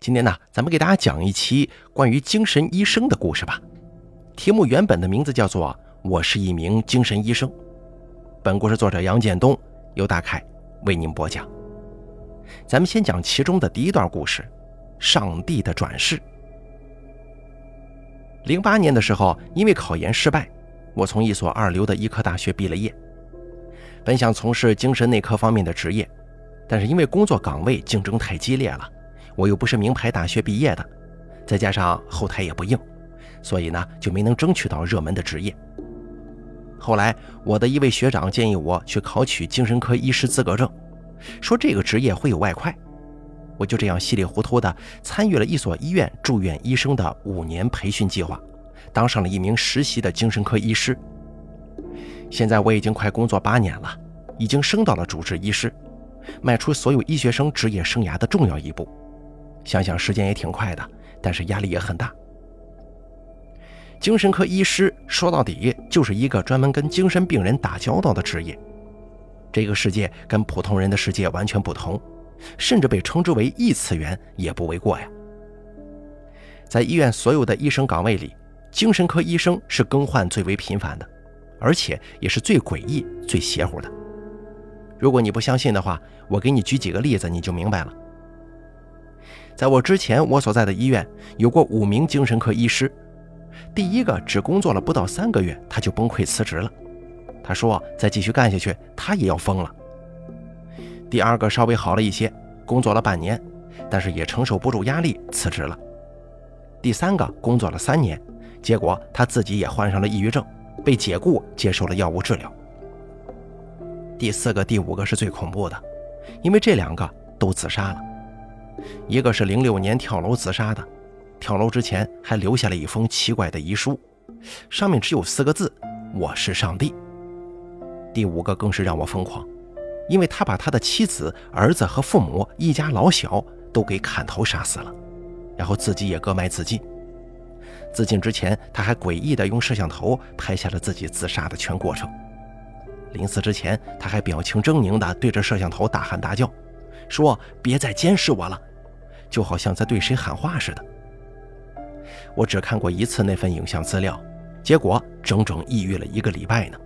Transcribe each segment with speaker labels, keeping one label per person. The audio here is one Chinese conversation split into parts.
Speaker 1: 今天呢，咱们给大家讲一期关于精神医生的故事吧。题目原本的名字叫做《我是一名精神医生》。本故事作者杨建东由大凯为您播讲。咱们先讲其中的第一段故事：上帝的转世。零八年的时候，因为考研失败，我从一所二流的医科大学毕了业。本想从事精神内科方面的职业，但是因为工作岗位竞争太激烈了。我又不是名牌大学毕业的，再加上后台也不硬，所以呢就没能争取到热门的职业。后来我的一位学长建议我去考取精神科医师资格证，说这个职业会有外快。我就这样稀里糊涂的参与了一所医院住院医生的五年培训计划，当上了一名实习的精神科医师。现在我已经快工作八年了，已经升到了主治医师，迈出所有医学生职业生涯的重要一步。想想时间也挺快的，但是压力也很大。精神科医师说到底就是一个专门跟精神病人打交道的职业，这个世界跟普通人的世界完全不同，甚至被称之为异次元也不为过呀。在医院所有的医生岗位里，精神科医生是更换最为频繁的，而且也是最诡异、最邪乎的。如果你不相信的话，我给你举几个例子，你就明白了。在我之前，我所在的医院有过五名精神科医师。第一个只工作了不到三个月，他就崩溃辞职了。他说：“再继续干下去，他也要疯了。”第二个稍微好了一些，工作了半年，但是也承受不住压力，辞职了。第三个工作了三年，结果他自己也患上了抑郁症，被解雇，接受了药物治疗。第四个、第五个是最恐怖的，因为这两个都自杀了。一个是零六年跳楼自杀的，跳楼之前还留下了一封奇怪的遗书，上面只有四个字：“我是上帝。”第五个更是让我疯狂，因为他把他的妻子、儿子和父母一家老小都给砍头杀死了，然后自己也割脉自尽。自尽之前，他还诡异地用摄像头拍下了自己自杀的全过程。临死之前，他还表情狰狞地对着摄像头大喊大叫，说：“别再监视我了。”就好像在对谁喊话似的。我只看过一次那份影像资料，结果整整抑郁了一个礼拜呢。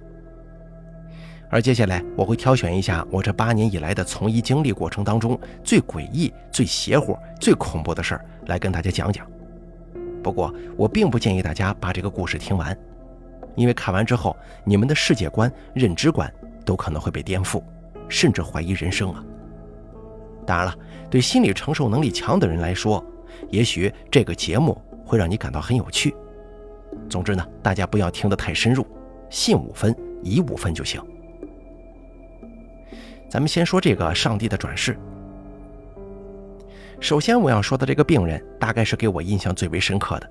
Speaker 1: 而接下来我会挑选一下我这八年以来的从医经历过程当中最诡异、最邪乎、最恐怖的事儿来跟大家讲讲。不过我并不建议大家把这个故事听完，因为看完之后你们的世界观、认知观都可能会被颠覆，甚至怀疑人生啊。当然了，对心理承受能力强的人来说，也许这个节目会让你感到很有趣。总之呢，大家不要听得太深入，信五分，疑五分就行。咱们先说这个上帝的转世。首先我要说的这个病人，大概是给我印象最为深刻的，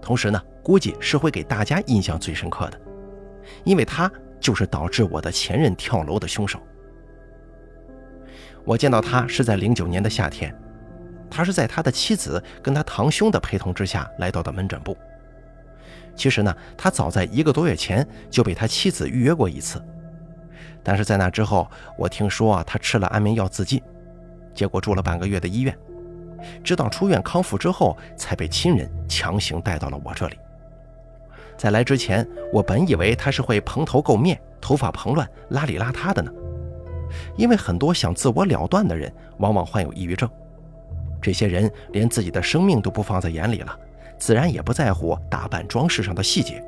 Speaker 1: 同时呢，估计是会给大家印象最深刻的，因为他就是导致我的前任跳楼的凶手。我见到他是在零九年的夏天，他是在他的妻子跟他堂兄的陪同之下来到的门诊部。其实呢，他早在一个多月前就被他妻子预约过一次，但是在那之后，我听说啊，他吃了安眠药自尽，结果住了半个月的医院，直到出院康复之后，才被亲人强行带到了我这里。在来之前，我本以为他是会蓬头垢面、头发蓬乱、邋里邋遢的呢。因为很多想自我了断的人，往往患有抑郁症。这些人连自己的生命都不放在眼里了，自然也不在乎打扮装饰上的细节。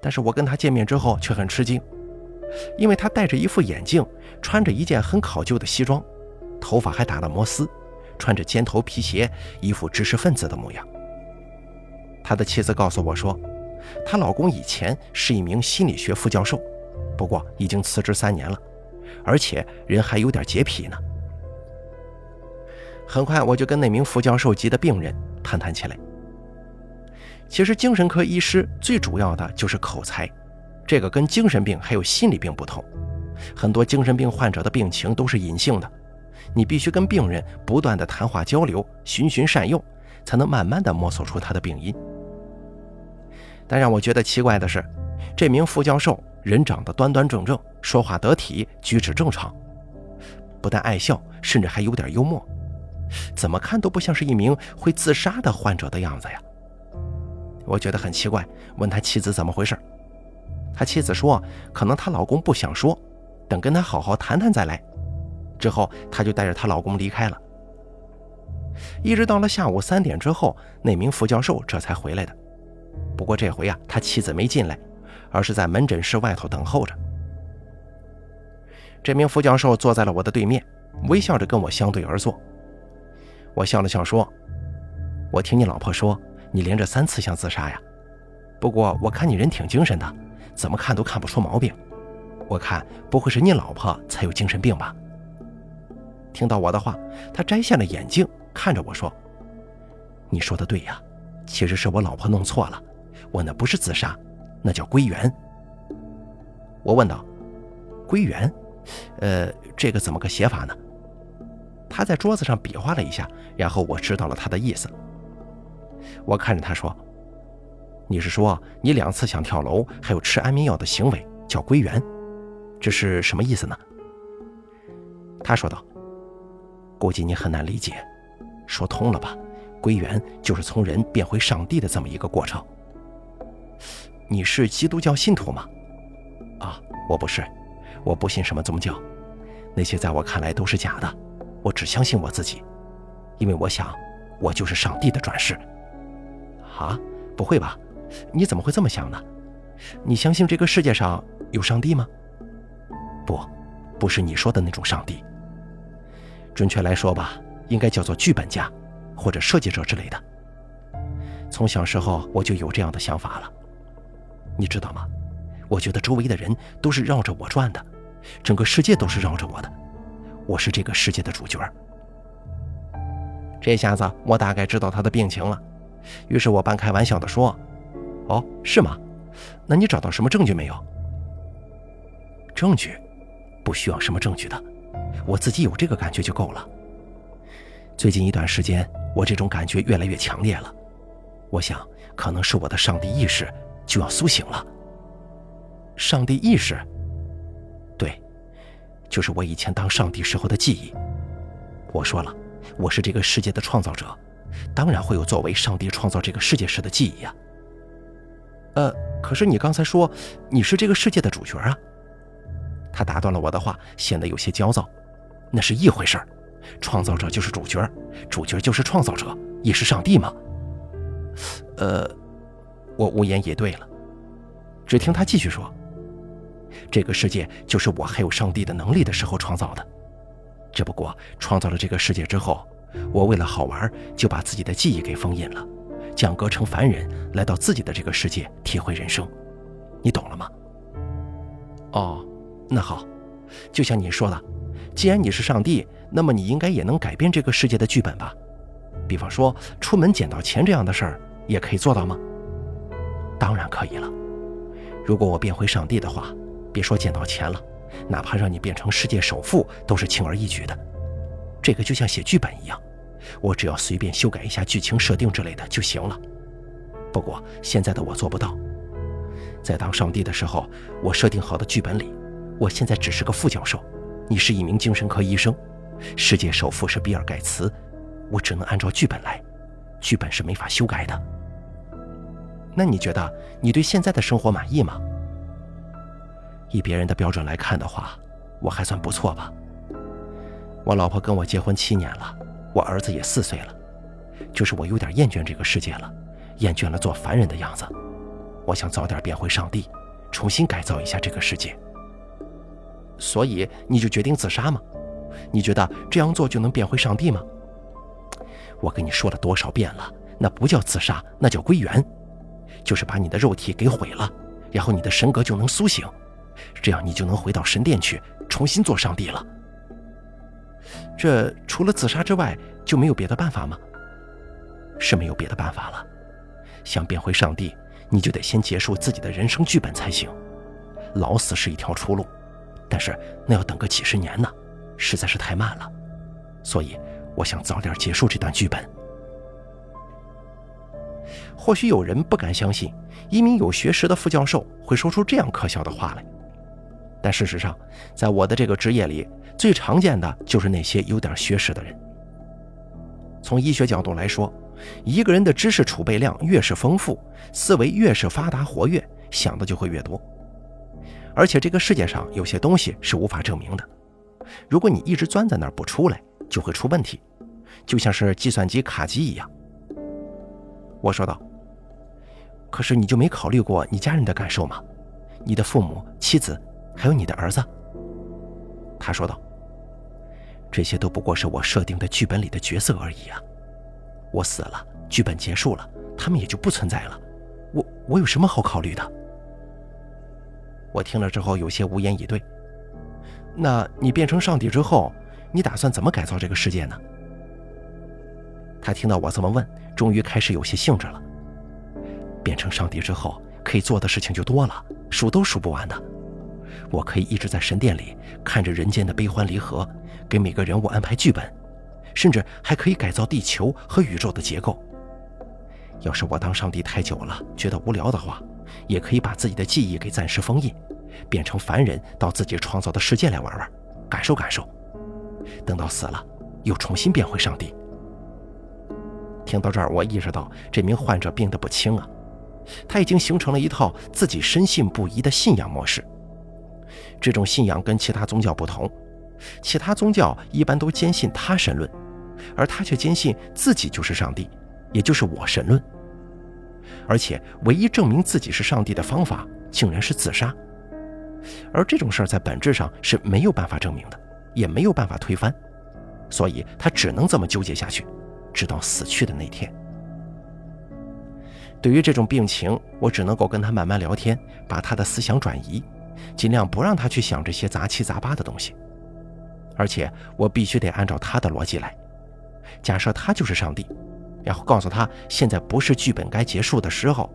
Speaker 1: 但是我跟他见面之后却很吃惊，因为他戴着一副眼镜，穿着一件很考究的西装，头发还打了摩丝，穿着尖头皮鞋，一副知识分子的模样。他的妻子告诉我说，她老公以前是一名心理学副教授，不过已经辞职三年了。而且人还有点洁癖呢。很快我就跟那名副教授级的病人谈谈起来。其实精神科医师最主要的就是口才，这个跟精神病还有心理病不同。很多精神病患者的病情都是隐性的，你必须跟病人不断的谈话交流，循循善诱，才能慢慢的摸索出他的病因。但让我觉得奇怪的是，这名副教授。人长得端端正正，说话得体，举止正常，不但爱笑，甚至还有点幽默。怎么看都不像是一名会自杀的患者的样子呀。我觉得很奇怪，问他妻子怎么回事。他妻子说，可能她老公不想说，等跟他好好谈谈再来。之后，她就带着她老公离开了。一直到了下午三点之后，那名副教授这才回来的。不过这回啊，他妻子没进来，而是在门诊室外头等候着。这名副教授坐在了我的对面，微笑着跟我相对而坐。我笑了笑说：“我听你老婆说，你连着三次想自杀呀。不过我看你人挺精神的，怎么看都看不出毛病。我看不会是你老婆才有精神病吧？”听到我的话，他摘下了眼镜，看着我说：“你说的对呀，其实是我老婆弄错了，我那不是自杀，那叫归元。”我问道：“归元？”呃，这个怎么个写法呢？他在桌子上比划了一下，然后我知道了他的意思。我看着他说：“你是说你两次想跳楼，还有吃安眠药的行为叫归元？这是什么意思呢？”他说道：“估计你很难理解，说通了吧？归元就是从人变回上帝的这么一个过程。你是基督教信徒吗？啊，我不是。”我不信什么宗教，那些在我看来都是假的。我只相信我自己，因为我想，我就是上帝的转世。啊，不会吧？你怎么会这么想呢？你相信这个世界上有上帝吗？不，不是你说的那种上帝。准确来说吧，应该叫做剧本家，或者设计者之类的。从小时候我就有这样的想法了，你知道吗？我觉得周围的人都是绕着我转的。整个世界都是绕着我的，我是这个世界的主角。这下子我大概知道他的病情了，于是我半开玩笑地说：“哦，是吗？那你找到什么证据没有？”证据？不需要什么证据的，我自己有这个感觉就够了。最近一段时间，我这种感觉越来越强烈了，我想可能是我的上帝意识就要苏醒了。上帝意识？对，就是我以前当上帝时候的记忆。我说了，我是这个世界的创造者，当然会有作为上帝创造这个世界时的记忆呀。呃，可是你刚才说你是这个世界的主角啊。他打断了我的话，显得有些焦躁。那是一回事儿，创造者就是主角，主角就是创造者，也是上帝吗？呃，我无言以对了。只听他继续说。这个世界就是我还有上帝的能力的时候创造的，只不过创造了这个世界之后，我为了好玩就把自己的记忆给封印了，降格成凡人，来到自己的这个世界体会人生，你懂了吗？哦，那好，就像你说的，既然你是上帝，那么你应该也能改变这个世界的剧本吧？比方说出门捡到钱这样的事儿，也可以做到吗？当然可以了，如果我变回上帝的话。别说捡到钱了，哪怕让你变成世界首富都是轻而易举的。这个就像写剧本一样，我只要随便修改一下剧情设定之类的就行了。不过现在的我做不到。在当上帝的时候，我设定好的剧本里，我现在只是个副教授，你是一名精神科医生，世界首富是比尔盖茨，我只能按照剧本来，剧本是没法修改的。那你觉得你对现在的生活满意吗？以别人的标准来看的话，我还算不错吧。我老婆跟我结婚七年了，我儿子也四岁了，就是我有点厌倦这个世界了，厌倦了做凡人的样子。我想早点变回上帝，重新改造一下这个世界。所以你就决定自杀吗？你觉得这样做就能变回上帝吗？我跟你说了多少遍了，那不叫自杀，那叫归元，就是把你的肉体给毁了，然后你的神格就能苏醒。这样你就能回到神殿去，重新做上帝了。这除了自杀之外，就没有别的办法吗？是没有别的办法了。想变回上帝，你就得先结束自己的人生剧本才行。老死是一条出路，但是那要等个几十年呢，实在是太慢了。所以，我想早点结束这段剧本。或许有人不敢相信，一名有学识的副教授会说出这样可笑的话来。但事实上，在我的这个职业里，最常见的就是那些有点学识的人。从医学角度来说，一个人的知识储备量越是丰富，思维越是发达活跃，想的就会越多。而且这个世界上有些东西是无法证明的，如果你一直钻在那儿不出来，就会出问题，就像是计算机卡机一样。我说道：“可是你就没考虑过你家人的感受吗？你的父母、妻子，还有你的儿子？”他说道：“这些都不过是我设定的剧本里的角色而已啊！我死了，剧本结束了，他们也就不存在了。我我有什么好考虑的？”我听了之后有些无言以对。那你变成上帝之后，你打算怎么改造这个世界呢？他听到我这么问，终于开始有些兴致了。变成上帝之后，可以做的事情就多了，数都数不完的。我可以一直在神殿里看着人间的悲欢离合，给每个人物安排剧本，甚至还可以改造地球和宇宙的结构。要是我当上帝太久了，觉得无聊的话。也可以把自己的记忆给暂时封印，变成凡人到自己创造的世界来玩玩，感受感受。等到死了，又重新变回上帝。听到这儿，我意识到这名患者病得不轻啊，他已经形成了一套自己深信不疑的信仰模式。这种信仰跟其他宗教不同，其他宗教一般都坚信他神论，而他却坚信自己就是上帝，也就是我神论。而且，唯一证明自己是上帝的方法，竟然是自杀。而这种事儿在本质上是没有办法证明的，也没有办法推翻，所以他只能这么纠结下去，直到死去的那天。对于这种病情，我只能够跟他慢慢聊天，把他的思想转移，尽量不让他去想这些杂七杂八的东西。而且，我必须得按照他的逻辑来，假设他就是上帝。然后告诉他，现在不是剧本该结束的时候，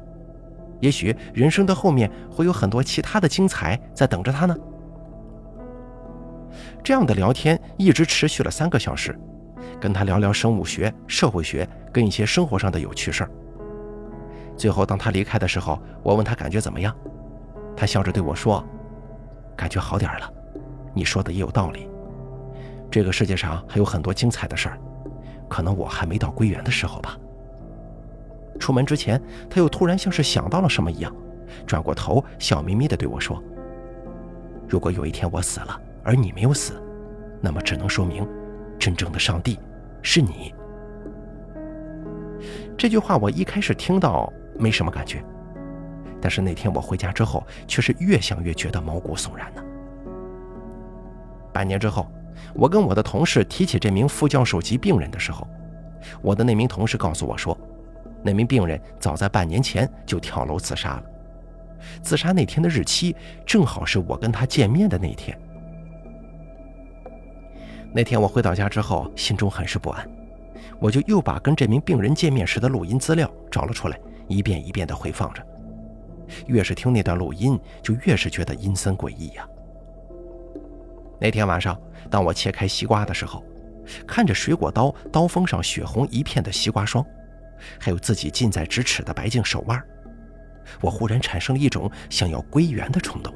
Speaker 1: 也许人生的后面会有很多其他的精彩在等着他呢。这样的聊天一直持续了三个小时，跟他聊聊生物学、社会学，跟一些生活上的有趣事儿。最后，当他离开的时候，我问他感觉怎么样，他笑着对我说：“感觉好点了。你说的也有道理，这个世界上还有很多精彩的事儿。”可能我还没到归元的时候吧。出门之前，他又突然像是想到了什么一样，转过头，笑眯眯地对我说：“如果有一天我死了，而你没有死，那么只能说明，真正的上帝是你。”这句话我一开始听到没什么感觉，但是那天我回家之后，却是越想越觉得毛骨悚然呢。半年之后。我跟我的同事提起这名副教授级病人的时候，我的那名同事告诉我说，那名病人早在半年前就跳楼自杀了。自杀那天的日期正好是我跟他见面的那天。那天我回到家之后，心中很是不安，我就又把跟这名病人见面时的录音资料找了出来，一遍一遍地回放着。越是听那段录音，就越是觉得阴森诡异呀。那天晚上，当我切开西瓜的时候，看着水果刀刀锋上血红一片的西瓜霜，还有自己近在咫尺的白净手腕，我忽然产生了一种想要归元的冲动。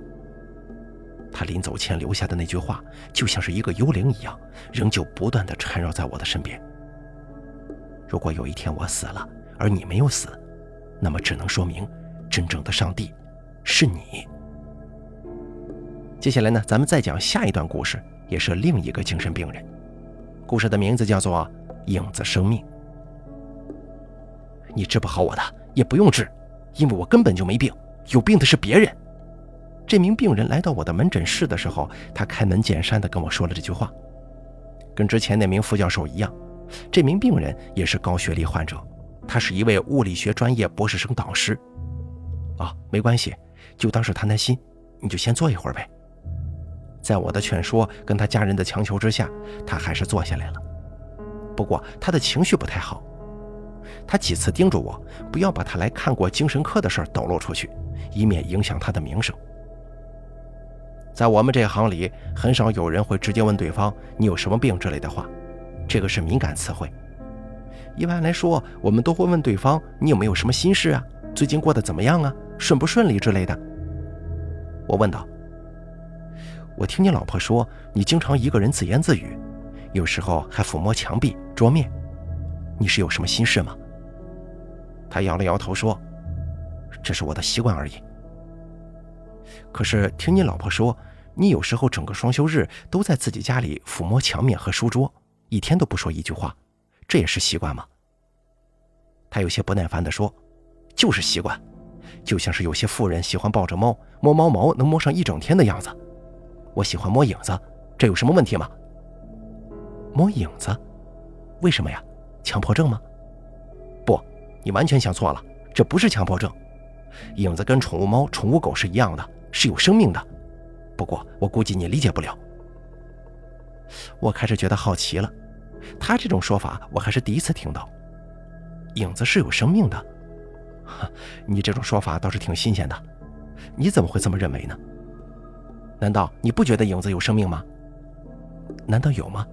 Speaker 1: 他临走前留下的那句话，就像是一个幽灵一样，仍旧不断地缠绕在我的身边。如果有一天我死了，而你没有死，那么只能说明，真正的上帝是你。接下来呢，咱们再讲下一段故事，也是另一个精神病人。故事的名字叫做《影子生命》。你治不好我的，也不用治，因为我根本就没病，有病的是别人。这名病人来到我的门诊室的时候，他开门见山地跟我说了这句话。跟之前那名副教授一样，这名病人也是高学历患者，他是一位物理学专业博士生导师。啊，没关系，就当是谈谈心，你就先坐一会儿呗。在我的劝说跟他家人的强求之下，他还是坐下来了。不过他的情绪不太好，他几次叮嘱我不要把他来看过精神科的事抖露出去，以免影响他的名声。在我们这行里，很少有人会直接问对方“你有什么病”之类的话，这个是敏感词汇。一般来说，我们都会问对方“你有没有什么心事啊？最近过得怎么样啊？顺不顺利之类的。”我问道。我听你老婆说，你经常一个人自言自语，有时候还抚摸墙壁、桌面。你是有什么心事吗？他摇了摇头说：“这是我的习惯而已。”可是听你老婆说，你有时候整个双休日都在自己家里抚摸墙面和书桌，一天都不说一句话，这也是习惯吗？他有些不耐烦地说：“就是习惯，就像是有些妇人喜欢抱着猫摸猫毛能摸上一整天的样子。我喜欢摸影子，这有什么问题吗？”摸影子，为什么呀？强迫症吗？不，你完全想错了，这不是强迫症。影子跟宠物猫、宠物狗是一样的，是有生命的。不过我估计你理解不了。我开始觉得好奇了，他这种说法我还是第一次听到。影子是有生命的，你这种说法倒是挺新鲜的。你怎么会这么认为呢？难道你不觉得影子有生命吗？难道有吗？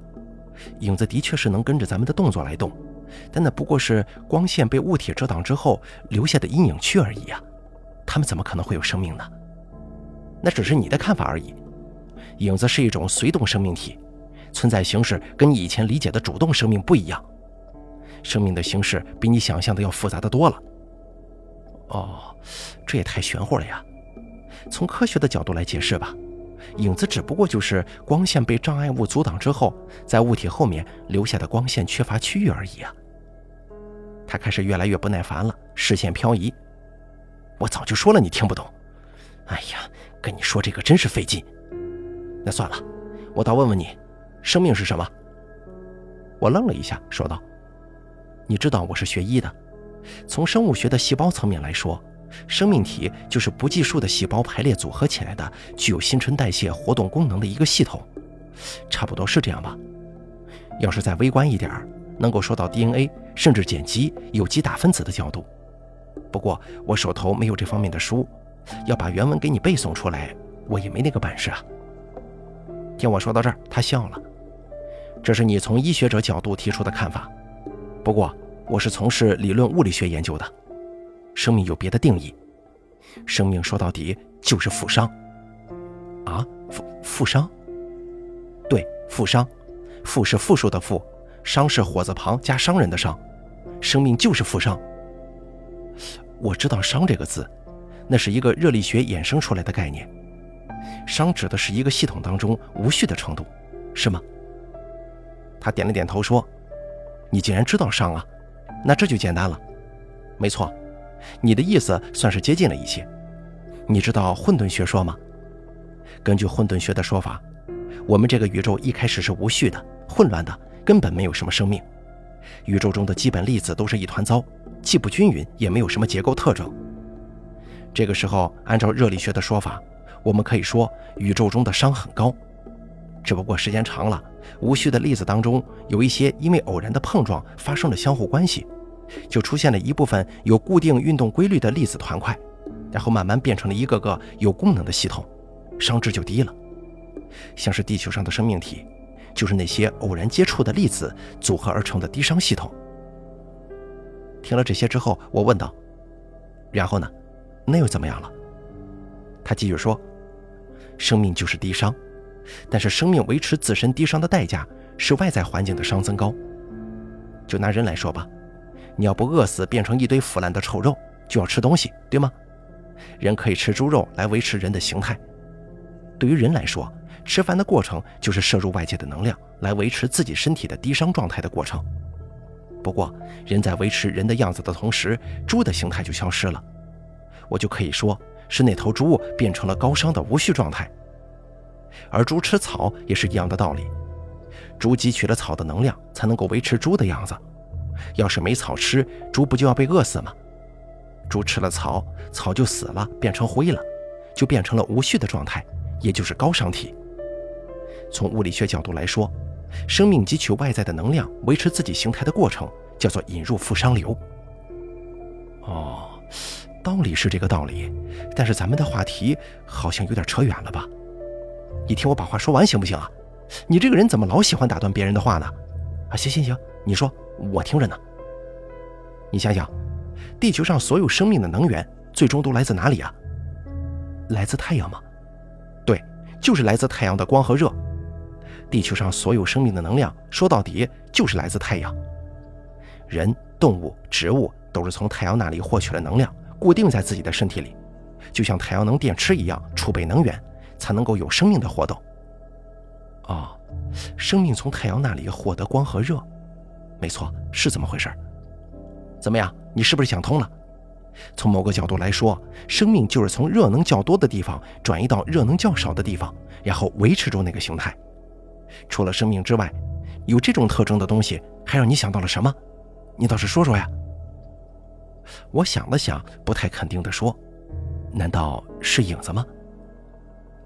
Speaker 1: 影子的确是能跟着咱们的动作来动，但那不过是光线被物体遮挡之后留下的阴影区而已啊。他们怎么可能会有生命呢？那只是你的看法而已。影子是一种随动生命体，存在形式跟你以前理解的主动生命不一样。生命的形式比你想象的要复杂的多了。哦，这也太玄乎了呀！从科学的角度来解释吧。影子只不过就是光线被障碍物阻挡之后，在物体后面留下的光线缺乏区域而已啊。他开始越来越不耐烦了，视线漂移。我早就说了你听不懂。哎呀，跟你说这个真是费劲。那算了，我倒问问你，生命是什么？我愣了一下，说道：“你知道我是学医的，从生物学的细胞层面来说。”生命体就是不计数的细胞排列组合起来的，具有新陈代谢活动功能的一个系统，差不多是这样吧。要是再微观一点能够说到 DNA 甚至碱基、有机大分子的角度。不过我手头没有这方面的书，要把原文给你背诵出来，我也没那个本事啊。听我说到这儿，他笑了。这是你从医学者角度提出的看法，不过我是从事理论物理学研究的。生命有别的定义，生命说到底就是负伤。啊，负负伤？对，负伤。负是负数的负，伤是火字旁加商人的伤。生命就是负伤。我知道“伤”这个字，那是一个热力学衍生出来的概念。伤指的是一个系统当中无序的程度，是吗？他点了点头说：“你竟然知道伤啊？那这就简单了。没错。”你的意思算是接近了一些。你知道混沌学说吗？根据混沌学的说法，我们这个宇宙一开始是无序的、混乱的，根本没有什么生命。宇宙中的基本粒子都是一团糟，既不均匀，也没有什么结构特征。这个时候，按照热力学的说法，我们可以说宇宙中的熵很高。只不过时间长了，无序的粒子当中有一些因为偶然的碰撞发生了相互关系。就出现了一部分有固定运动规律的粒子团块，然后慢慢变成了一个个有功能的系统，熵值就低了。像是地球上的生命体，就是那些偶然接触的粒子组合而成的低熵系统。听了这些之后，我问道：“然后呢？那又怎么样了？”他继续说：“生命就是低熵，但是生命维持自身低熵的代价是外在环境的熵增高。就拿人来说吧。”你要不饿死，变成一堆腐烂的臭肉，就要吃东西，对吗？人可以吃猪肉来维持人的形态。对于人来说，吃饭的过程就是摄入外界的能量来维持自己身体的低熵状态的过程。不过，人在维持人的样子的同时，猪的形态就消失了。我就可以说是那头猪变成了高熵的无序状态。而猪吃草也是一样的道理，猪汲取了草的能量，才能够维持猪的样子。要是没草吃，猪不就要被饿死吗？猪吃了草，草就死了，变成灰了，就变成了无序的状态，也就是高熵体。从物理学角度来说，生命汲取外在的能量维持自己形态的过程，叫做引入负熵流。哦，道理是这个道理，但是咱们的话题好像有点扯远了吧？你听我把话说完行不行啊？你这个人怎么老喜欢打断别人的话呢？啊，行行行，你说。我听着呢。你想想，地球上所有生命的能源最终都来自哪里啊？来自太阳吗？对，就是来自太阳的光和热。地球上所有生命的能量，说到底就是来自太阳。人、动物、植物都是从太阳那里获取了能量，固定在自己的身体里，就像太阳能电池一样储备能源，才能够有生命的活动。哦，生命从太阳那里获得光和热，没错，是这么回事怎么样，你是不是想通了？从某个角度来说，生命就是从热能较多的地方转移到热能较少的地方，然后维持住那个形态。除了生命之外，有这种特征的东西，还让你想到了什么？你倒是说说呀。我想了想，不太肯定地说：“难道是影子吗？”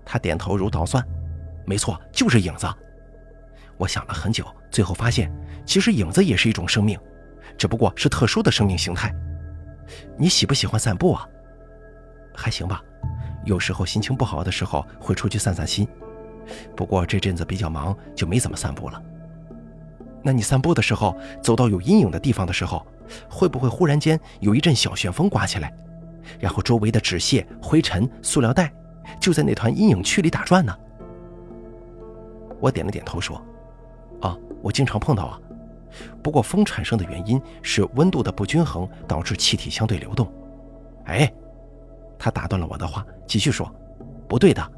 Speaker 1: 他点头如捣蒜：“没错，就是影子。”我想了很久，最后发现，其实影子也是一种生命，只不过是特殊的生命形态。你喜不喜欢散步啊？还行吧，有时候心情不好的时候会出去散散心。不过这阵子比较忙，就没怎么散步了。那你散步的时候，走到有阴影的地方的时候，会不会忽然间有一阵小旋风刮起来，然后周围的纸屑、灰尘、塑料袋就在那团阴影区里打转呢？我点了点头说：“啊，我经常碰到啊。不过风产生的原因是温度的不均衡导致气体相对流动。”哎，他打断了我的话，继续说：“不对的。”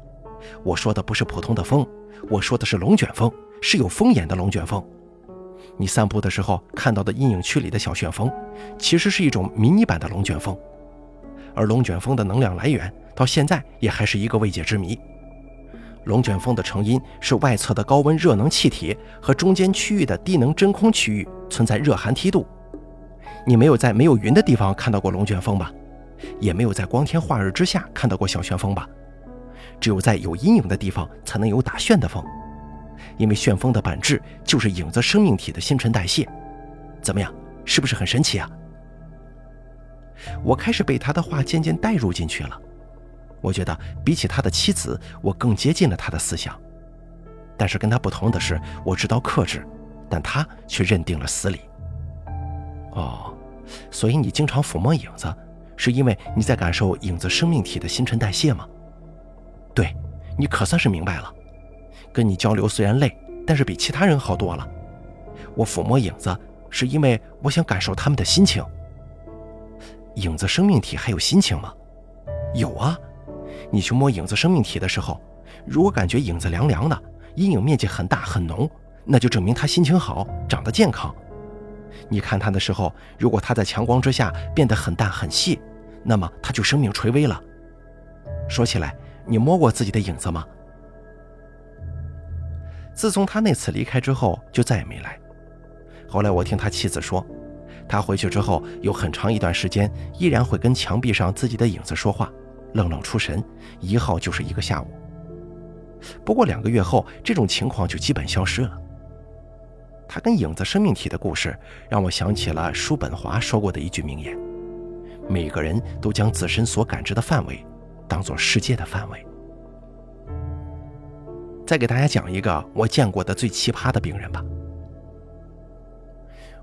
Speaker 1: 我说的不是普通的风，我说的是龙卷风，是有风眼的龙卷风。你散步的时候看到的阴影区里的小旋风，其实是一种迷你版的龙卷风。而龙卷风的能量来源到现在也还是一个未解之谜。龙卷风的成因是外侧的高温热能气体和中间区域的低能真空区域存在热寒梯度。你没有在没有云的地方看到过龙卷风吧？也没有在光天化日之下看到过小旋风吧？只有在有阴影的地方才能有打旋的风，因为旋风的本质就是影子生命体的新陈代谢。怎么样，是不是很神奇啊？我开始被他的话渐渐带入进去了。我觉得比起他的妻子，我更接近了他的思想。但是跟他不同的是，我知道克制，但他却认定了死理。哦，所以你经常抚摸影子，是因为你在感受影子生命体的新陈代谢吗？对，你可算是明白了。跟你交流虽然累，但是比其他人好多了。我抚摸影子，是因为我想感受他们的心情。影子生命体还有心情吗？有啊。你去摸影子生命体的时候，如果感觉影子凉凉的，阴影面积很大很浓，那就证明他心情好，长得健康。你看他的时候，如果他在强光之下变得很淡很细，那么他就生命垂危了。说起来。你摸过自己的影子吗？自从他那次离开之后，就再也没来。后来我听他妻子说，他回去之后有很长一段时间依然会跟墙壁上自己的影子说话，愣愣出神，一耗就是一个下午。不过两个月后，这种情况就基本消失了。他跟影子生命体的故事，让我想起了叔本华说过的一句名言：每个人都将自身所感知的范围。当做世界的范围。再给大家讲一个我见过的最奇葩的病人吧。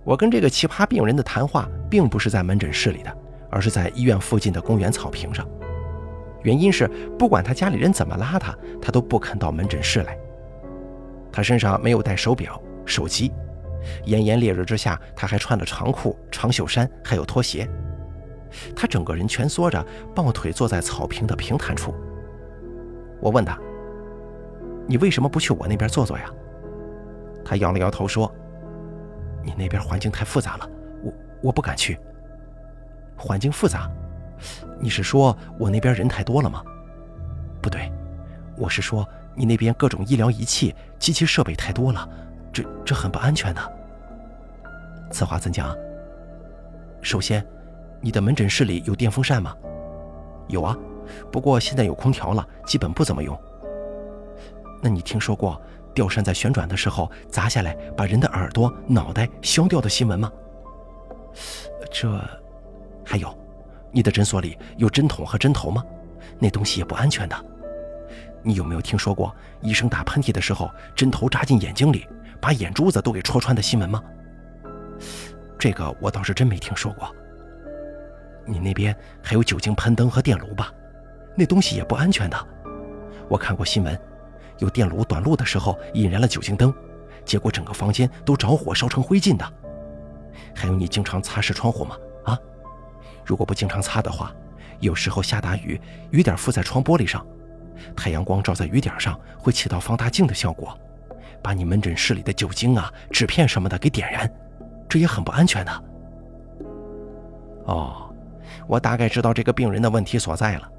Speaker 1: 我跟这个奇葩病人的谈话，并不是在门诊室里的，而是在医院附近的公园草坪上。原因是，不管他家里人怎么拉他，他都不肯到门诊室来。他身上没有带手表、手机，炎炎烈日之下，他还穿了长裤、长袖衫，还有拖鞋。他整个人蜷缩着，抱腿坐在草坪的平坦处。我问他：“你为什么不去我那边坐坐呀？”他摇了摇头说：“你那边环境太复杂了，我我不敢去。环境复杂？你是说我那边人太多了吗？不对，我是说你那边各种医疗仪器、机器设备太多了，这这很不安全的。此话怎讲？首先。”你的门诊室里有电风扇吗？有啊，不过现在有空调了，基本不怎么用。那你听说过吊扇在旋转的时候砸下来，把人的耳朵、脑袋削掉的新闻吗？这，还有，你的诊所里有针筒和针头吗？那东西也不安全的。你有没有听说过医生打喷嚏的时候针头扎进眼睛里，把眼珠子都给戳穿的新闻吗？这个我倒是真没听说过。你那边还有酒精喷灯和电炉吧？那东西也不安全的。我看过新闻，有电炉短路的时候引燃了酒精灯，结果整个房间都着火烧成灰烬的。还有你经常擦拭窗户吗？啊，如果不经常擦的话，有时候下大雨，雨点附在窗玻璃上，太阳光照在雨点上，会起到放大镜的效果，把你门诊室里的酒精啊、纸片什么的给点燃，这也很不安全的。哦，我大概知道这个病人的问题所在了，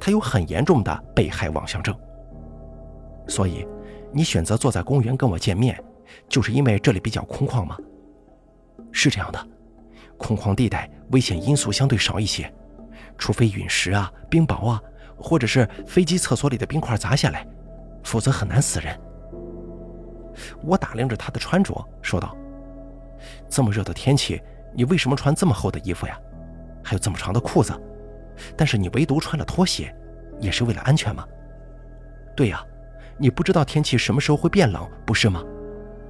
Speaker 1: 他有很严重的被害妄想症。所以，你选择坐在公园跟我见面，就是因为这里比较空旷吗？是这样的，空旷地带危险因素相对少一些，除非陨石啊、冰雹啊，或者是飞机厕所里的冰块砸下来，否则很难死人。我打量着他的穿着，说道：“这么热的天气，你为什么穿这么厚的衣服呀？还有这么长的裤子，但是你唯独穿了拖鞋，也是为了安全吗？”“对呀，你不知道天气什么时候会变冷，不是吗？”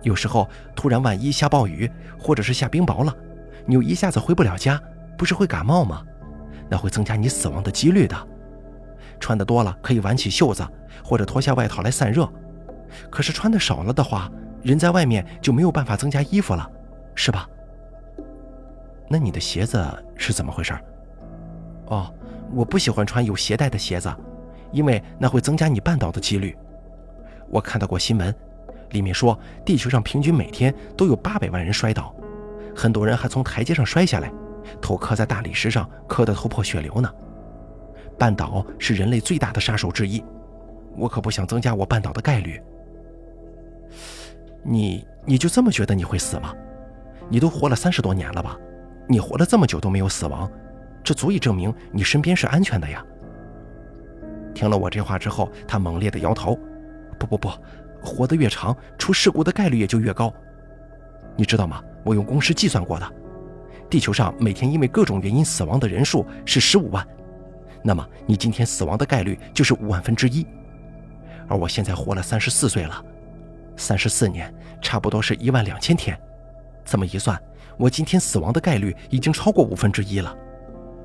Speaker 1: 有时候突然万一下暴雨，或者是下冰雹了，你又一下子回不了家，不是会感冒吗？那会增加你死亡的几率的。穿的多了可以挽起袖子，或者脱下外套来散热，可是穿的少了的话，人在外面就没有办法增加衣服了，是吧？那你的鞋子是怎么回事？哦，我不喜欢穿有鞋带的鞋子，因为那会增加你绊倒的几率。我看到过新闻。里面说，地球上平均每天都有八百万人摔倒，很多人还从台阶上摔下来，头磕在大理石上，磕得头破血流呢。绊倒是人类最大的杀手之一，我可不想增加我绊倒的概率。你你就这么觉得你会死吗？你都活了三十多年了吧？你活了这么久都没有死亡，这足以证明你身边是安全的呀。听了我这话之后，他猛烈地摇头：“不不不。”活得越长，出事故的概率也就越高，你知道吗？我用公式计算过的，地球上每天因为各种原因死亡的人数是十五万，那么你今天死亡的概率就是五万分之一，而我现在活了三十四岁了，三十四年差不多是一万两千天，这么一算，我今天死亡的概率已经超过五分之一了，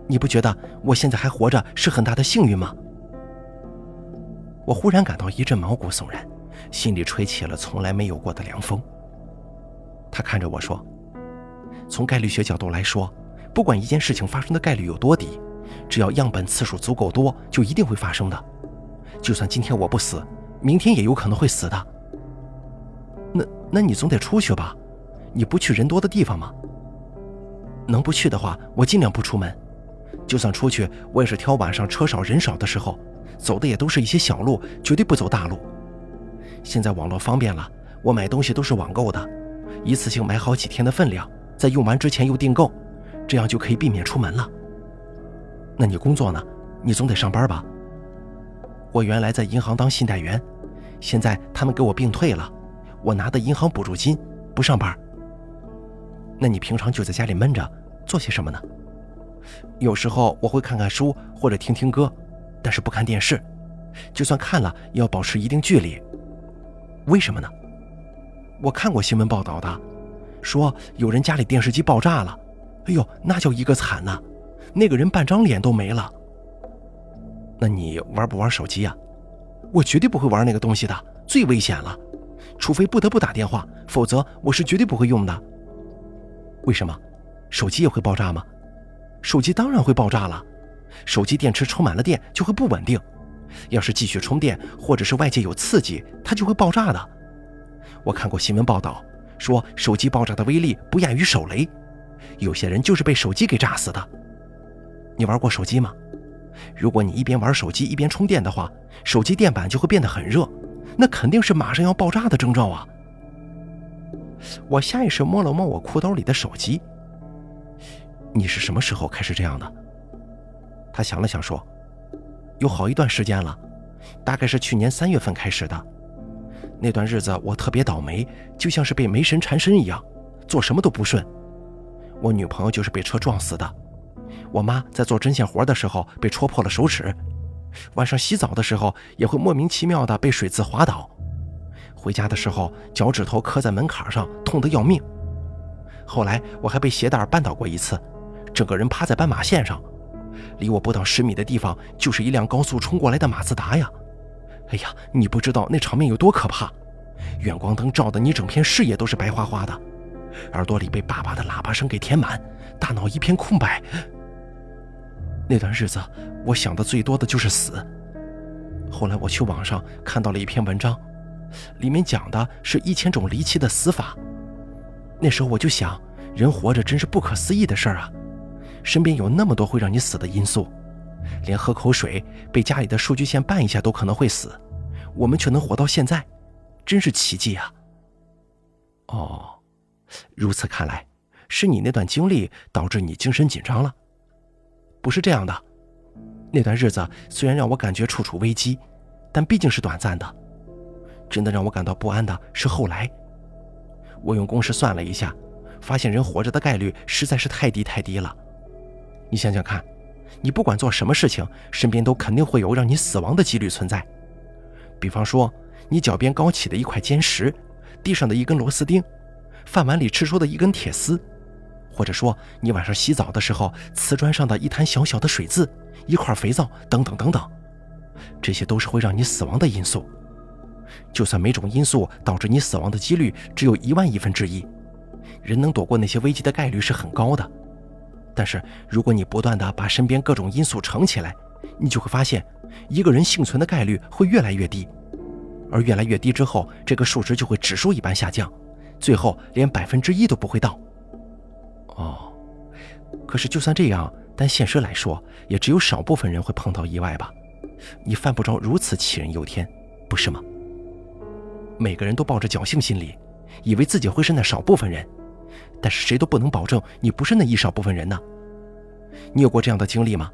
Speaker 1: 你不觉得我现在还活着是很大的幸运吗？我忽然感到一阵毛骨悚然。心里吹起了从来没有过的凉风。他看着我说：“从概率学角度来说，不管一件事情发生的概率有多低，只要样本次数足够多，就一定会发生的。就算今天我不死，明天也有可能会死的。那那你总得出去吧？你不去人多的地方吗？能不去的话，我尽量不出门。就算出去，我也是挑晚上车少人少的时候，走的也都是一些小路，绝对不走大路。”现在网络方便了，我买东西都是网购的，一次性买好几天的分量，在用完之前又订购，这样就可以避免出门了。那你工作呢？你总得上班吧？我原来在银行当信贷员，现在他们给我并退了，我拿的银行补助金，不上班。那你平常就在家里闷着，做些什么呢？有时候我会看看书或者听听歌，但是不看电视，就算看了也要保持一定距离。为什么呢？我看过新闻报道的，说有人家里电视机爆炸了，哎呦，那叫一个惨呐！那个人半张脸都没了。那你玩不玩手机呀？我绝对不会玩那个东西的，最危险了。除非不得不打电话，否则我是绝对不会用的。为什么？手机也会爆炸吗？手机当然会爆炸了。手机电池充满了电就会不稳定。要是继续充电，或者是外界有刺激，它就会爆炸的。我看过新闻报道，说手机爆炸的威力不亚于手雷，有些人就是被手机给炸死的。你玩过手机吗？如果你一边玩手机一边充电的话，手机电板就会变得很热，那肯定是马上要爆炸的征兆啊！我下意识摸了摸我裤兜里的手机。你是什么时候开始这样的？他想了想说。有好一段时间了，大概是去年三月份开始的。那段日子我特别倒霉，就像是被霉神缠身一样，做什么都不顺。我女朋友就是被车撞死的，我妈在做针线活的时候被戳破了手指，晚上洗澡的时候也会莫名其妙的被水渍滑倒，回家的时候脚趾头磕在门槛上，痛得要命。后来我还被鞋带绊倒过一次，整个人趴在斑马线上。离我不到十米的地方，就是一辆高速冲过来的马自达呀！哎呀，你不知道那场面有多可怕，远光灯照的你整片视野都是白花花的，耳朵里被叭叭的喇叭声给填满，大脑一片空白。那段日子，我想的最多的就是死。后来我去网上看到了一篇文章，里面讲的是一千种离奇的死法。那时候我就想，人活着真是不可思议的事儿啊！身边有那么多会让你死的因素，连喝口水被家里的数据线绊一下都可能会死，我们却能活到现在，真是奇迹啊！哦，如此看来，是你那段经历导致你精神紧张了？不是这样的。那段日子虽然让我感觉处处危机，但毕竟是短暂的。真的让我感到不安的是后来，我用公式算了一下，发现人活着的概率实在是太低太低了。你想想看，你不管做什么事情，身边都肯定会有让你死亡的几率存在。比方说，你脚边高起的一块尖石，地上的一根螺丝钉，饭碗里吃出的一根铁丝。或者说，你晚上洗澡的时候，瓷砖上的一滩小小的水渍，一块肥皂，等等等等，这些都是会让你死亡的因素。就算每种因素导致你死亡的几率只有一万亿分之一，人能躲过那些危机的概率是很高的。但是，如果你不断的把身边各种因素乘起来，你就会发现，一个人幸存的概率会越来越低，而越来越低之后，这个数值就会指数一般下降，最后连百分之一都不会到。哦，可是就算这样，但现实来说，也只有少部分人会碰到意外吧？你犯不着如此杞人忧天，不是吗？每个人都抱着侥幸心理，以为自己会是那少部分人，但是谁都不能保证你不是那一少部分人呢。你有过这样的经历吗？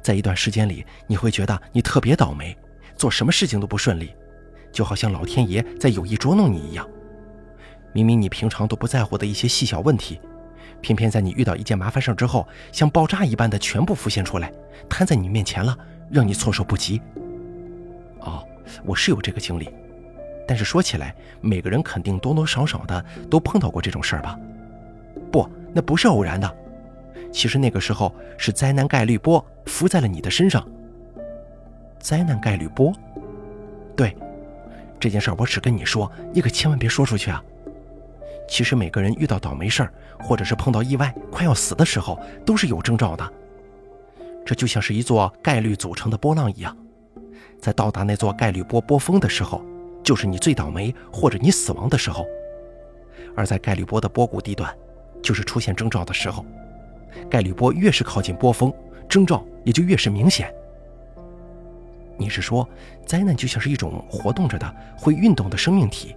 Speaker 1: 在一段时间里，你会觉得你特别倒霉，做什么事情都不顺利，就好像老天爷在有意捉弄你一样。明明你平常都不在乎的一些细小问题。偏偏在你遇到一件麻烦事儿之后，像爆炸一般的全部浮现出来，摊在你面前了，让你措手不及。哦，我是有这个经历，但是说起来，每个人肯定多多少少的都碰到过这种事儿吧？不，那不是偶然的。其实那个时候是灾难概率波浮在了你的身上。灾难概率波？对，这件事我只跟你说，你可千万别说出去啊。其实每个人遇到倒霉事儿，或者是碰到意外快要死的时候，都是有征兆的。这就像是一座概率组成的波浪一样，在到达那座概率波波峰的时候，就是你最倒霉或者你死亡的时候；而在概率波的波谷地段，就是出现征兆的时候。概率波越是靠近波峰，征兆也就越是明显。你是说，灾难就像是一种活动着的、会运动的生命体，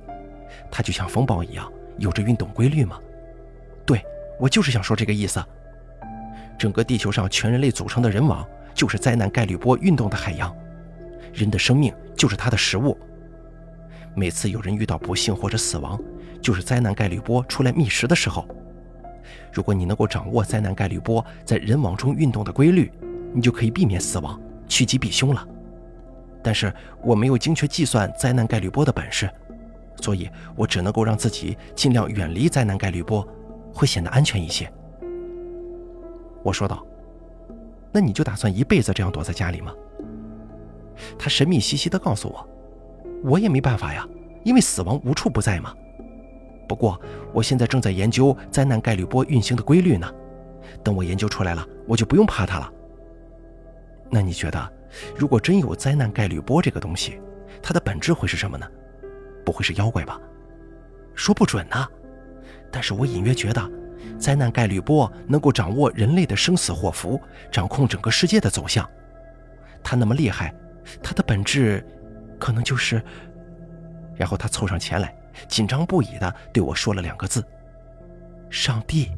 Speaker 1: 它就像风暴一样。有着运动规律吗？对我就是想说这个意思。整个地球上全人类组成的人网，就是灾难概率波运动的海洋，人的生命就是它的食物。每次有人遇到不幸或者死亡，就是灾难概率波出来觅食的时候。如果你能够掌握灾难概率波在人网中运动的规律，你就可以避免死亡，趋吉避凶了。但是我没有精确计算灾难概率波的本事。所以，我只能够让自己尽量远离灾难概率波，会显得安全一些。我说道：“那你就打算一辈子这样躲在家里吗？”他神秘兮兮地告诉我：“我也没办法呀，因为死亡无处不在嘛。不过，我现在正在研究灾难概率波运行的规律呢。等我研究出来了，我就不用怕它了。那你觉得，如果真有灾难概率波这个东西，它的本质会是什么呢？”不会是妖怪吧？说不准呢。但是我隐约觉得，灾难概率波能够掌握人类的生死祸福，掌控整个世界的走向。它那么厉害，它的本质，可能就是……然后他凑上前来，紧张不已的对我说了两个字：“上帝。”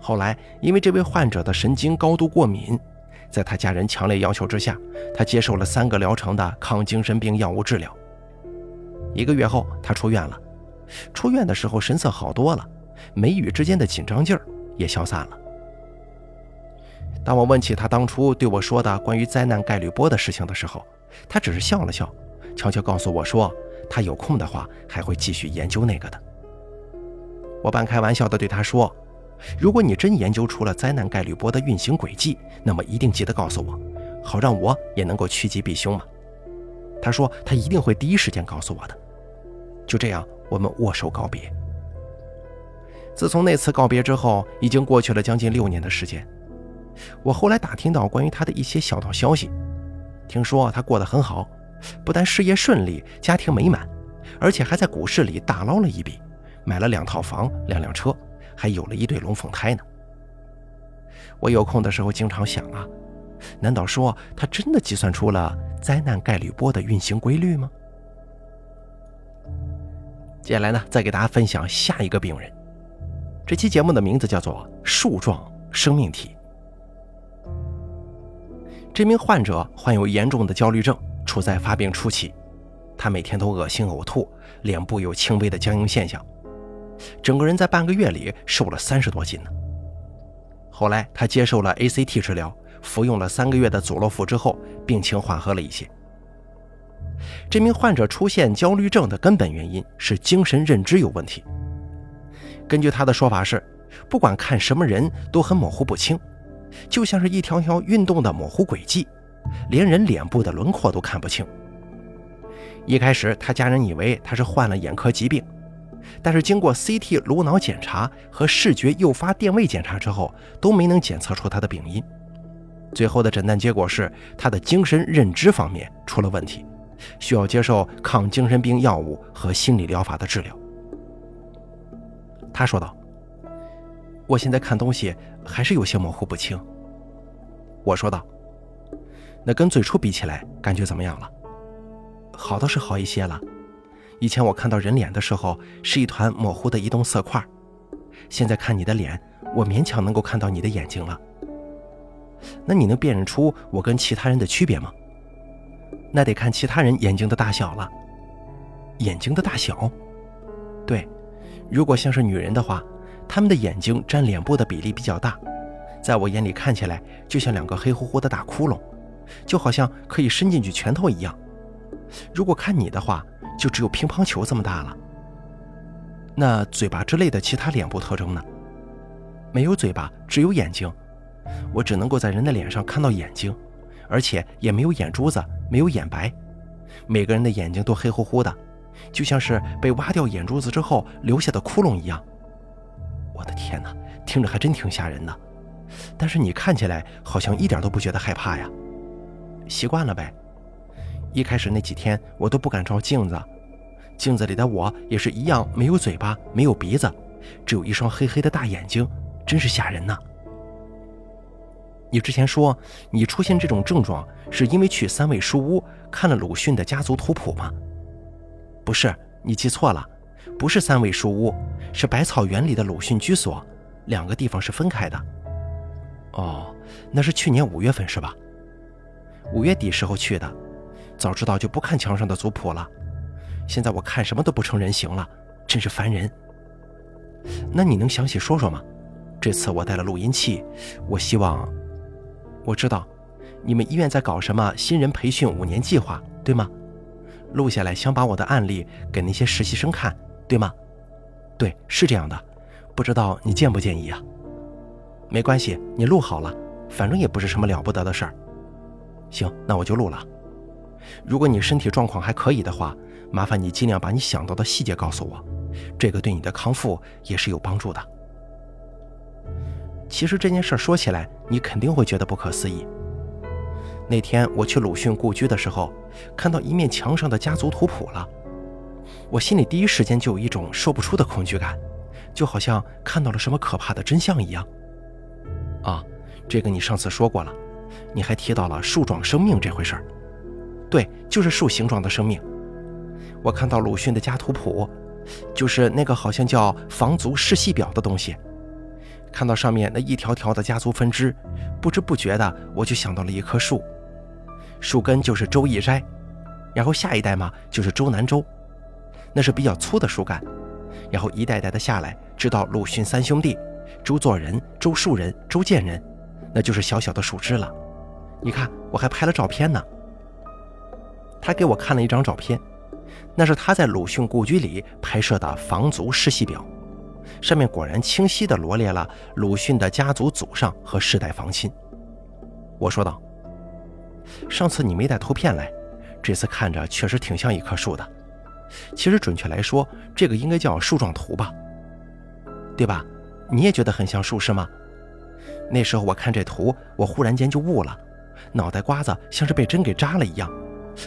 Speaker 1: 后来，因为这位患者的神经高度过敏。在他家人强烈要求之下，他接受了三个疗程的抗精神病药物治疗。一个月后，他出院了。出院的时候神色好多了，眉宇之间的紧张劲儿也消散了。当我问起他当初对我说的关于灾难概率波的事情的时候，他只是笑了笑，悄悄告诉我说，他有空的话还会继续研究那个的。我半开玩笑地对他说。如果你真研究出了灾难概率波的运行轨迹，那么一定记得告诉我，好让我也能够趋吉避凶嘛。他说他一定会第一时间告诉我的。就这样，我们握手告别。自从那次告别之后，已经过去了将近六年的时间。我后来打听到关于他的一些小道消息，听说他过得很好，不但事业顺利、家庭美满，而且还在股市里大捞了一笔，买了两套房、两辆车，还有了一对龙凤胎呢。我有空的时候经常想啊，难道说他真的计算出了灾难概率波的运行规律吗？接下来呢，再给大家分享下一个病人。这期节目的名字叫做“树状生命体”。这名患者患有严重的焦虑症，处在发病初期。他每天都恶心呕吐，脸部有轻微的僵硬现象，整个人在半个月里瘦了三十多斤呢。后来他接受了 ACT 治疗，服用了三个月的佐洛夫之后，病情缓和了一些。这名患者出现焦虑症的根本原因是精神认知有问题。根据他的说法是，不管看什么人都很模糊不清，就像是一条条运动的模糊轨迹，连人脸部的轮廓都看不清。一开始他家人以为他是患了眼科疾病，但是经过 CT 颅脑检查和视觉诱发电位检查之后，都没能检测出他的病因。最后的诊断结果是他的精神认知方面出了问题，需要接受抗精神病药物和心理疗法的治疗。他说道：“我现在看东西还是有些模糊不清。”我说道：“那跟最初比起来，感觉怎么样了？”“好倒是好一些了。以前我看到人脸的时候是一团模糊的移动色块，现在看你的脸，我勉强能够看到你的眼睛了。那你能辨认出我跟其他人的区别吗？那得看其他人眼睛的大小了。眼睛的大小？对。”如果像是女人的话，她们的眼睛占脸部的比例比较大，在我眼里看起来就像两个黑乎乎的大窟窿，就好像可以伸进去拳头一样。如果看你的话，就只有乒乓球这么大了。那嘴巴之类的其他脸部特征呢？没有嘴巴，只有眼睛。我只能够在人的脸上看到眼睛，而且也没有眼珠子，没有眼白。每个人的眼睛都黑乎乎的。就像是被挖掉眼珠子之后留下的窟窿一样。我的天哪，听着还真挺吓人的。但是你看起来好像一点都不觉得害怕呀。习惯了呗。一开始那几天我都不敢照镜子，镜子里的我也是一样，没有嘴巴，没有鼻子，只有一双黑黑的大眼睛，真是吓人呐。你之前说你出现这种症状是因为去三味书屋看了鲁迅的家族图谱吗？不是，你记错了，不是三味书屋，是百草园里的鲁迅居所，两个地方是分开的。哦，那是去年五月份是吧？五月底时候去的，早知道就不看墙上的族谱了。现在我看什么都不成人形了，真是烦人。那你能详细说说吗？这次我带了录音器，我希望……我知道，你们医院在搞什么新人培训五年计划，对吗？录下来，想把我的案例给那些实习生看，对吗？对，是这样的。不知道你建不建议啊？没关系，你录好了，反正也不是什么了不得的事儿。行，那我就录了。如果你身体状况还可以的话，麻烦你尽量把你想到的细节告诉我，这个对你的康复也是有帮助的。其实这件事说起来，你肯定会觉得不可思议。那天我去鲁迅故居的时候，看到一面墙上的家族图谱了，我心里第一时间就有一种说不出的恐惧感，就好像看到了什么可怕的真相一样。啊，这个你上次说过了，你还提到了树状生命这回事儿。对，就是树形状的生命。我看到鲁迅的家图谱，就是那个好像叫房族世系表的东西。看到上面那一条条的家族分支，不知不觉的我就想到了一棵树，树根就是周易斋，然后下一代嘛就是周南周，那是比较粗的树干，然后一代代的下来，直到鲁迅三兄弟，周作人、周树人、周建人，那就是小小的树枝了。你看，我还拍了照片呢。他给我看了一张照片，那是他在鲁迅故居里拍摄的房族世系表。上面果然清晰地罗列了鲁迅的家族祖上和世代房亲。我说道：“上次你没带图片来，这次看着确实挺像一棵树的。其实准确来说，这个应该叫树状图吧，对吧？你也觉得很像树是吗？那时候我看这图，我忽然间就悟了，脑袋瓜子像是被针给扎了一样，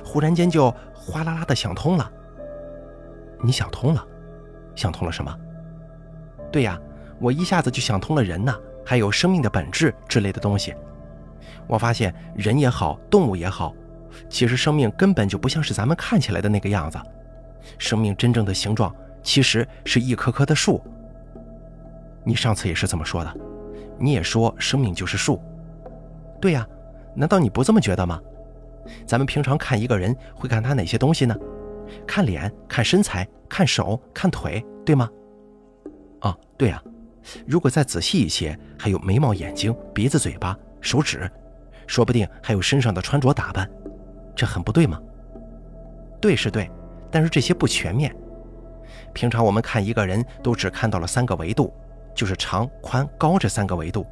Speaker 1: 忽然间就哗啦啦的想通了。你想通了？想通了什么？对呀，我一下子就想通了人呐，还有生命的本质之类的东西。我发现人也好，动物也好，其实生命根本就不像是咱们看起来的那个样子。生命真正的形状其实是一棵棵的树。你上次也是这么说的，你也说生命就是树。对呀，难道你不这么觉得吗？咱们平常看一个人会看他哪些东西呢？看脸、看身材、看手、看腿，对吗？啊，对呀。如果再仔细一些，还有眉毛、眼睛、鼻子、嘴巴、手指，说不定还有身上的穿着打扮，这很不对吗？对是对，但是这些不全面。平常我们看一个人都只看到了三个维度，就是长、宽、高这三个维度，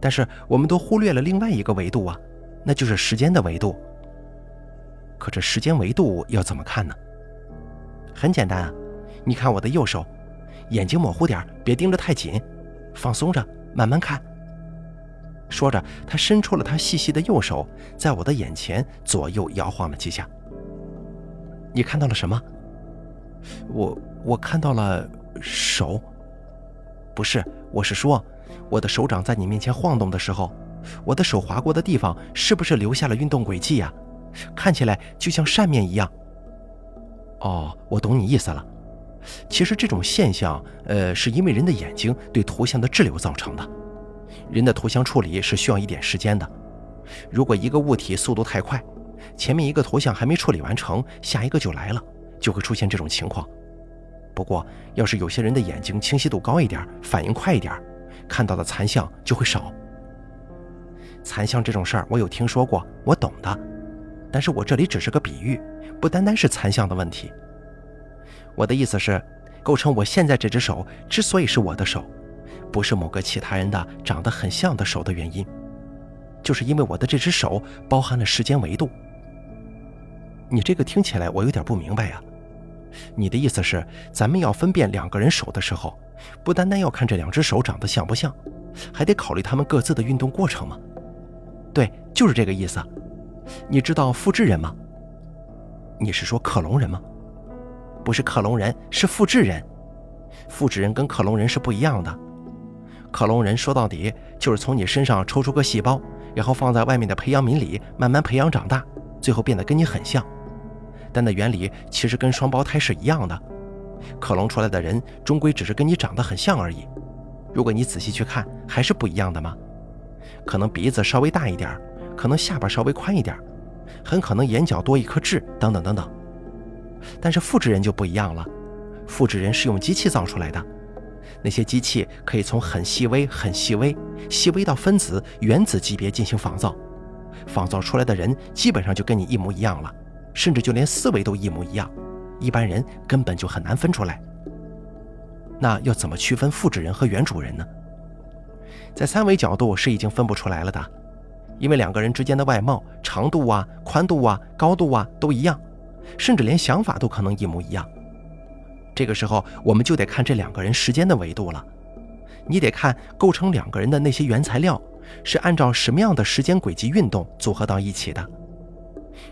Speaker 1: 但是我们都忽略了另外一个维度啊，那就是时间的维度。可这时间维度要怎么看呢？很简单啊，你看我的右手，眼睛模糊点，别盯着太紧，放松着，慢慢看。说着，他伸出了他细细的右手，在我的眼前左右摇晃了几下。你看到了什么？我我看到了手。不是，我是说，我的手掌在你面前晃动的时候，我的手划过的地方是不是留下了运动轨迹呀？看起来就像扇面一样。哦，我懂你意思了。其实这种现象，呃，是因为人的眼睛对图像的滞留造成的。人的图像处理是需要一点时间的。如果一个物体速度太快，前面一个图像还没处理完成，下一个就来了，就会出现这种情况。不过，要是有些人的眼睛清晰度高一点，反应快一点，看到的残像就会少。残像这种事儿，我有听说过，我懂的。但是我这里只是个比喻，不单单是残像的问题。我的意思是，构成我现在这只手之所以是我的手，不是某个其他人的长得很像的手的原因，就是因为我的这只手包含了时间维度。你这个听起来我有点不明白呀。你的意思是，咱们要分辨两个人手的时候，不单单要看这两只手长得像不像，还得考虑他们各自的运动过程吗？对，就是这个意思。你知道复制人吗？你是说克隆人吗？不是克隆人，是复制人。复制人跟克隆人是不一样的。克隆人说到底就是从你身上抽出个细胞，然后放在外面的培养皿里慢慢培养长大，最后变得跟你很像。但那原理其实跟双胞胎是一样的。克隆出来的人终归只是跟你长得很像而已。如果你仔细去看，还是不一样的吗？可能鼻子稍微大一点可能下巴稍微宽一点，很可能眼角多一颗痣，等等等等。但是复制人就不一样了，复制人是用机器造出来的，那些机器可以从很细微、很细微、细微到分子、原子级别进行仿造，仿造出来的人基本上就跟你一模一样了，甚至就连思维都一模一样，一般人根本就很难分出来。那要怎么区分复制人和原主人呢？在三维角度是已经分不出来了的。因为两个人之间的外貌、长度啊、宽度啊、高度啊都一样，甚至连想法都可能一模一样。这个时候，我们就得看这两个人时间的维度了。你得看构成两个人的那些原材料是按照什么样的时间轨迹运动组合到一起的。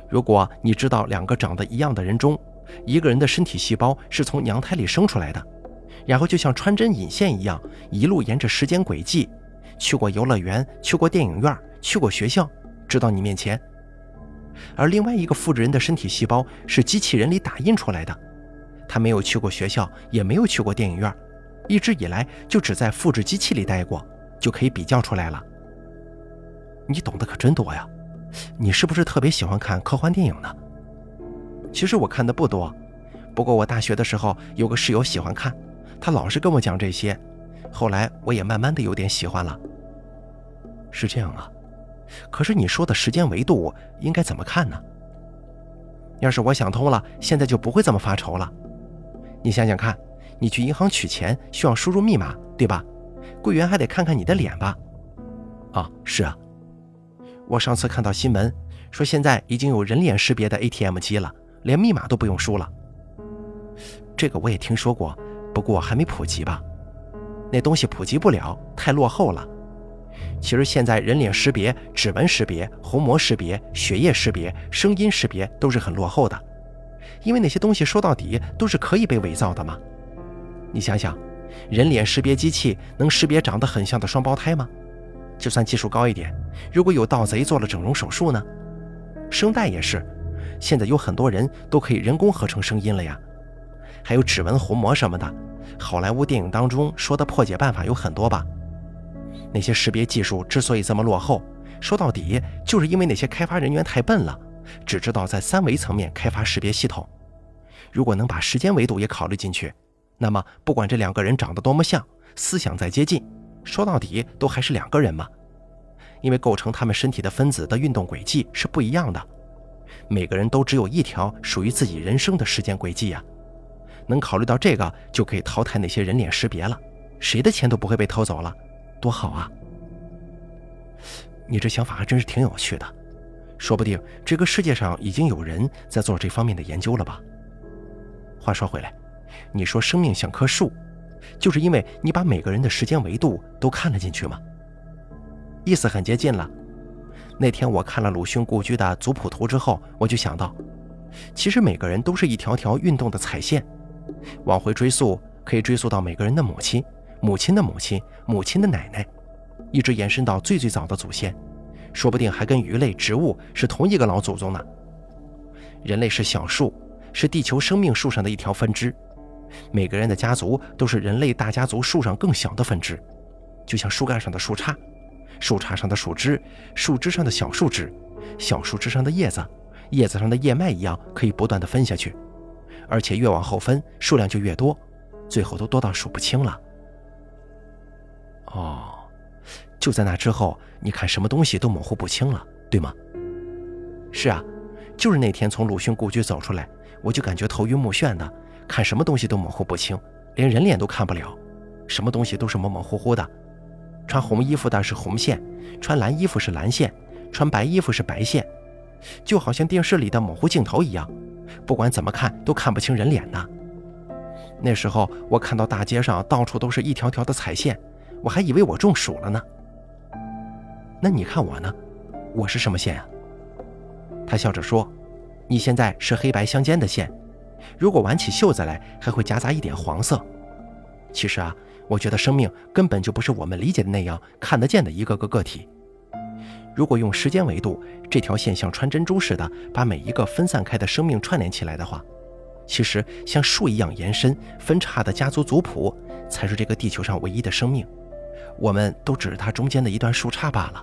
Speaker 1: 如果你知道两个长得一样的人中，一个人的身体细胞是从娘胎里生出来的，然后就像穿针引线一样，一路沿着时间轨迹，去过游乐园，去过电影院。去过学校，知道你面前。而另外一个复制人的身体细胞是机器人里打印出来的，他没有去过学校，也没有去过电影院，一直以来就只在复制机器里待过，就可以比较出来了。你懂得可真多呀！你是不是特别喜欢看科幻电影呢？其实我看的不多，不过我大学的时候有个室友喜欢看，他老是跟我讲这些，后来我也慢慢的有点喜欢了。是这样啊。可是你说的时间维度应该怎么看呢？要是我想通了，现在就不会这么发愁了。你想想看，你去银行取钱需要输入密码，对吧？柜员还得看看你的脸吧？啊，是啊。我上次看到新闻说，现在已经有人脸识别的 ATM 机了，连密码都不用输了。这个我也听说过，不过还没普及吧？那东西普及不了，太落后了。其实现在人脸识别、指纹识别、虹膜识别、血液识别、声音识别都是很落后的，因为那些东西说到底都是可以被伪造的嘛。你想想，人脸识别机器能识别长得很像的双胞胎吗？就算技术高一点，如果有盗贼做了整容手术呢？声带也是，现在有很多人都可以人工合成声音了呀。还有指纹、虹膜什么的，好莱坞电影当中说的破解办法有很多吧？那些识别技术之所以这么落后，说到底就是因为那些开发人员太笨了，只知道在三维层面开发识别系统。如果能把时间维度也考虑进去，那么不管这两个人长得多么像，思想再接近，说到底都还是两个人嘛。因为构成他们身体的分子的运动轨迹是不一样的，每个人都只有一条属于自己人生的时间轨迹呀。能考虑到这个，就可以淘汰那些人脸识别了，谁的钱都不会被偷走了。多好啊！你这想法还真是挺有趣的，说不定这个世界上已经有人在做这方面的研究了吧？话说回来，你说生命像棵树，就是因为你把每个人的时间维度都看了进去吗？意思很接近了。那天我看了鲁迅故居的族谱图之后，我就想到，其实每个人都是一条条运动的彩线，往回追溯，可以追溯到每个人的母亲。母亲的母亲，母亲的奶奶，一直延伸到最最早的祖先，说不定还跟鱼类、植物是同一个老祖宗呢。人类是小树，是地球生命树上的一条分支。每个人的家族都是人类大家族树上更小的分支，就像树干上的树杈，树杈上的树枝，树枝上的小树枝，小树枝上的叶子，叶子上的叶脉一样，可以不断的分下去，而且越往后分，数量就越多，最后都多到数不清了。哦，就在那之后，你看什么东西都模糊不清了，对吗？是啊，就是那天从鲁迅故居走出来，我就感觉头晕目眩的，看什么东西都模糊不清，连人脸都看不了，什么东西都是模模糊糊的。穿红衣服的是红线，穿蓝衣服是蓝线，穿白衣服是白线，就好像电视里的模糊镜头一样，不管怎么看都看不清人脸呢。那时候我看到大街上到处都是一条条的彩线。我还以为我中暑了呢。那你看我呢？我是什么线啊？他笑着说：“你现在是黑白相间的线，如果挽起袖子来，还会夹杂一点黄色。其实啊，我觉得生命根本就不是我们理解的那样看得见的一个个个体。如果用时间维度，这条线像穿珍珠似的把每一个分散开的生命串联起来的话，其实像树一样延伸分叉的家族族谱，才是这个地球上唯一的生命。”我们都只是它中间的一段树杈罢了。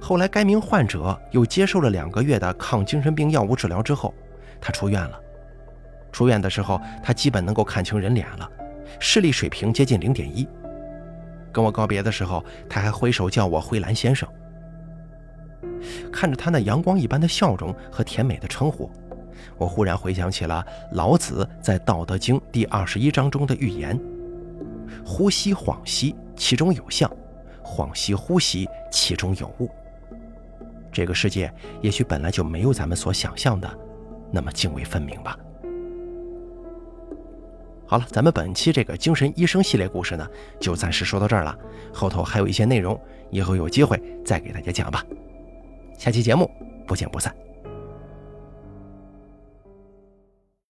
Speaker 1: 后来，该名患者又接受了两个月的抗精神病药物治疗之后，他出院了。出院的时候，他基本能够看清人脸了，视力水平接近零点一。跟我告别的时候，他还挥手叫我“灰蓝先生”。看着他那阳光一般的笑容和甜美的称呼，我忽然回想起了老子在《道德经》第二十一章中的预言。呼吸恍兮，其中有象；恍兮惚兮，其中有物。这个世界也许本来就没有咱们所想象的那么泾渭分明吧。好了，咱们本期这个精神医生系列故事呢，就暂时说到这儿了。后头还有一些内容，以后有机会再给大家讲吧。下期节目不见不散。